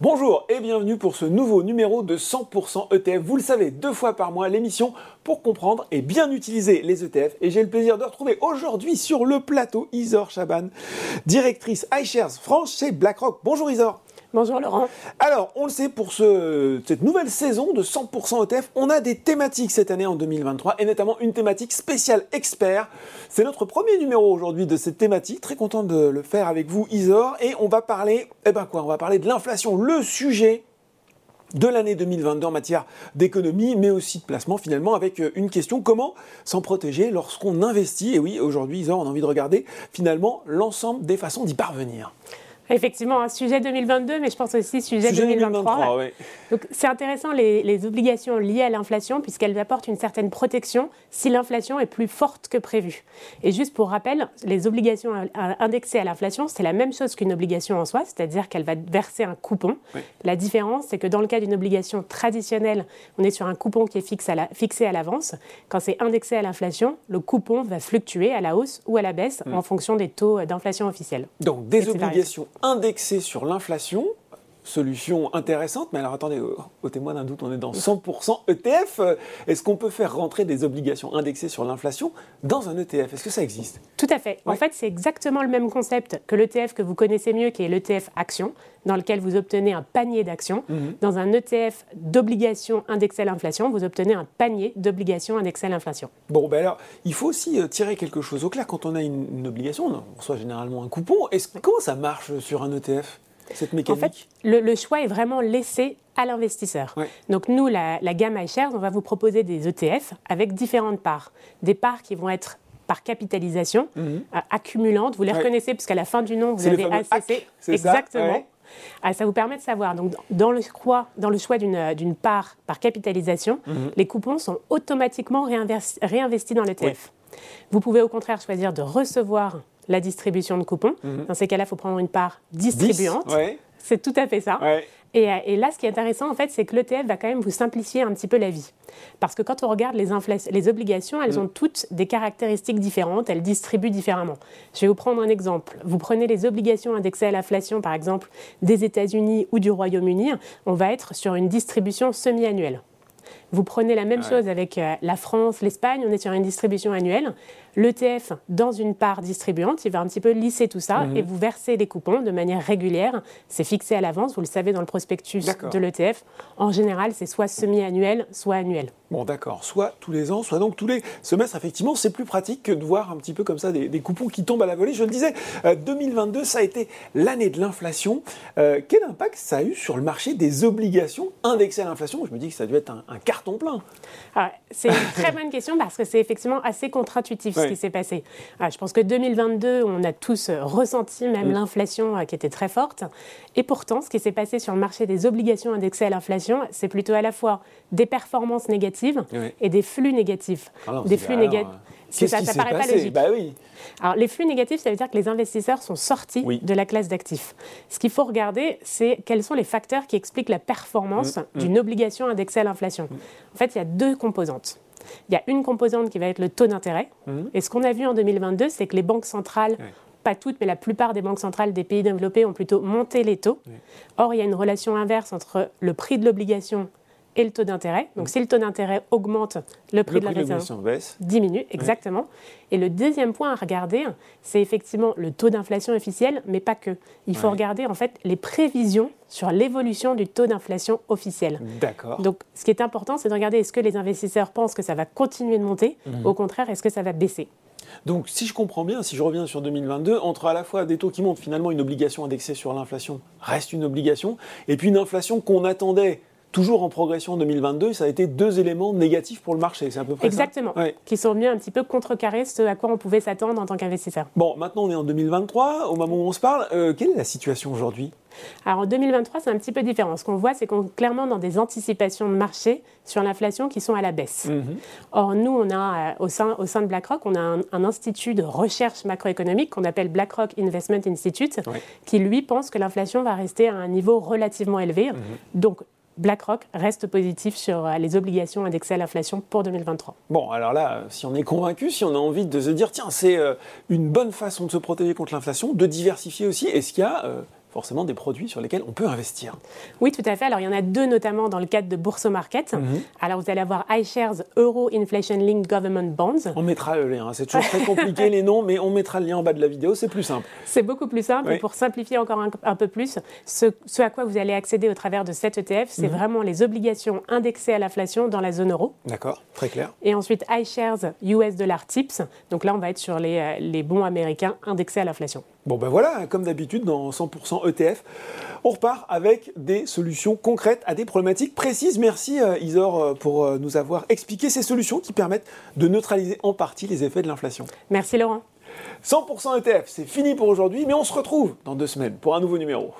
Bonjour et bienvenue pour ce nouveau numéro de 100% ETF. Vous le savez, deux fois par mois, l'émission pour comprendre et bien utiliser les ETF. Et j'ai le plaisir de retrouver aujourd'hui sur le plateau Isor Chaban, directrice iShares France chez BlackRock. Bonjour Isor. Bonjour Laurent. Alors, on le sait, pour cette nouvelle saison de 100% ETF, on a des thématiques cette année en 2023, et notamment une thématique spéciale expert. C'est notre premier numéro aujourd'hui de cette thématique. Très content de le faire avec vous, Isor. Et on va parler, eh ben quoi, on va parler de l'inflation, le sujet de l'année 2022 en matière d'économie, mais aussi de placement finalement, avec euh, une question comment s'en protéger lorsqu'on investit? Et oui, aujourd'hui, Isor, on a envie de regarder finalement l'ensemble des façons d'y parvenir. Effectivement, un sujet 2022, mais je pense aussi sujet, 2023. Donc c'est intéressant les, obligations liées à l'inflation puisqu'elles apportent une certaine protection si l'inflation est plus forte que prévu. Et juste pour rappel, les obligations indexées à l'inflation, c'est la même chose qu'une obligation en soi, c'est-à-dire qu'elle va verser un coupon. La différence, c'est que dans le cas d'une obligation traditionnelle, on est sur un coupon qui est fixé à l'avance. Quand c'est indexé à l'inflation, le coupon va fluctuer à la hausse ou à la baisse hmm. en fonction des taux d'inflation officiels. Donc des obligations indexé sur l'inflation. Solution intéressante, mais alors attendez, au, témoin d'un doute, on est dans 100% ETF. Est-ce qu'on peut faire rentrer des obligations indexées sur l'inflation dans un ETF Est-ce que ça existe? Tout à fait. En fait, c'est exactement le même concept que l'ETF que vous connaissez mieux, qui est l'ETF Action, dans lequel vous obtenez un panier d'actions. Mhm. Dans un ETF d'obligations indexées à l'inflation, vous obtenez un panier d'obligations indexées à l'inflation. Bon, ben alors, il faut aussi euh, tirer quelque chose au clair. Quand on a une, obligation, on reçoit généralement un coupon. comment ça marche sur un ETF cette mécanique En fait, le, choix est vraiment laissé à l'investisseur. Donc nous, la, gamme iShares, on va vous proposer des ETF avec différentes parts. Des parts qui vont être par capitalisation, euh, accumulantes. Vous les reconnaissez puisqu'à la fin du nom, vous avez ACC. Exactement. Ça, ah, ça vous permet de savoir. Donc, dans le choix, dans le choix d'une part par capitalisation, mhm. les coupons sont automatiquement réinvestis, dans l'ETF. Vous pouvez au contraire choisir de recevoir la distribution de coupons. Mhm. Dans ces cas-là, il faut prendre une part distribuante. C'est tout à fait ça. Et, et, là, ce qui est intéressant, en fait, c'est que l'ETF va quand même vous simplifier un petit peu la vie. Parce que quand on regarde les, les obligations, elles mm. ont toutes des caractéristiques différentes, elles distribuent différemment. Je vais vous prendre un exemple. Vous prenez les obligations indexées à l'inflation, par exemple, des États-Unis ou du Royaume-Uni, on va être sur une distribution semi-annuelle. Vous prenez la même chose avec euh, la France, l'Espagne, on est sur une distribution annuelle. L'ETF, dans une part distribuante, il va un petit peu lisser tout ça mhm. et vous versez les coupons de manière régulière. C'est fixé à l'avance, vous le savez dans le prospectus de l'ETF. En général, c'est soit semi-annuel, soit annuel. Bon, d'accord. Soit tous les ans, soit donc tous les semestres. Effectivement, c'est plus pratique que de voir un petit peu comme ça des, coupons qui tombent à la volée. Je le disais, 2022, euh, ça a été l'année de l'inflation. Euh, quel impact ça a eu sur le marché des obligations indexées à l'inflation? Je me dis que ça a dû être un, un carton plein. Ah, c'est une très bonne question parce que c'est effectivement assez contre-intuitif ce qui s'est passé. Ah, je pense que 2022, on a tous ressenti même mm. l'inflation euh, qui était très forte. Et pourtant, ce qui s'est passé sur le marché des obligations indexées à l'inflation, c'est plutôt à la fois des performances négatives et des flux négatifs. Ah des flux négatifs. Ça, ça paraît pas logique. Bah oui. Alors, les flux négatifs, ça veut dire que les investisseurs sont sortis de la classe d'actifs. Ce qu'il faut regarder, c'est quels sont les facteurs qui expliquent la performance mm, mm. d'une obligation indexée à l'inflation. En fait, il y a deux composantes. Il y a une composante qui va être le taux d'intérêt. Et ce qu'on a vu en 2022, c'est que les banques centrales pas toutes, mais la plupart des banques centrales des pays développés ont plutôt monté les taux. Or, il y a une relation inverse entre le prix de l'obligation et le taux d'intérêt. Donc, mm. si le taux d'intérêt augmente, le prix de l'obligation diminue, exactement. Et le deuxième point à regarder, c'est effectivement le taux d'inflation officiel, mais pas que. Il faut regarder en fait les prévisions sur l'évolution du taux d'inflation officiel. D'accord. Donc, ce qui est important, c'est de regarder est-ce que les investisseurs pensent que ça va continuer de monter, mm. au contraire, est-ce que ça va baisser. Donc, si je comprends bien, si je reviens sur 2022, entre à la fois des taux qui montent, finalement, une obligation indexée sur l'inflation reste une obligation, et puis une inflation qu'on attendait toujours en progression en 2022, ça a été deux éléments négatifs pour le marché. C'est à peu près Exactement. ça Qui sont venus un petit peu contrecarrer ce à quoi on pouvait s'attendre en tant qu'investisseur. Bon, maintenant on est en 2023, au moment où on se parle. Euh, quelle est la situation aujourd'hui? Alors en 2023, c'est un petit peu différent. Ce qu'on voit, c'est qu'on est clairement dans des anticipations de marché sur l'inflation qui sont à la baisse. Mhm. Or, nous, on a, euh, au, sein, au sein de BlackRock, on a un, institut de recherche macroéconomique qu'on appelle BlackRock Investment Institute, qui, lui, pense que l'inflation va rester à un niveau relativement élevé. Mhm. Donc, BlackRock reste positif sur euh, les obligations indexées à l'inflation pour 2023. Bon, alors là, si on est convaincu, si on a envie de se dire, tiens, c'est euh, une bonne façon de se protéger contre l'inflation, de diversifier aussi, est-ce qu'il y a, euh, forcément des produits sur lesquels on peut investir. Oui, tout à fait. Alors, il y en a deux notamment dans le cadre de Bourso Market. Mhm. Alors, vous allez avoir iShares Euro Inflation Linked Government Bonds. On mettra le lien. C'est toujours très compliqué les noms, mais on mettra le lien en bas de la vidéo. C'est plus simple. C'est beaucoup plus simple. Et pour simplifier encore un, peu plus, ce, à quoi vous allez accéder au travers de cet ETF, c'est mhm. vraiment les obligations indexées à l'inflation dans la zone euro. D'accord, très clair. Et ensuite, iShares US Dollar Tips. Donc là, on va être sur les, euh, les bons américains indexés à l'inflation. Bon ben voilà, comme d'habitude dans 100% ETF, on repart avec des solutions concrètes à des problématiques précises. Merci euh, Isor euh, pour euh, nous avoir expliqué ces solutions qui permettent de neutraliser en partie les effets de l'inflation. Merci Laurent. 100% ETF, c'est fini pour aujourd'hui, mais on se retrouve dans deux semaines pour un nouveau numéro.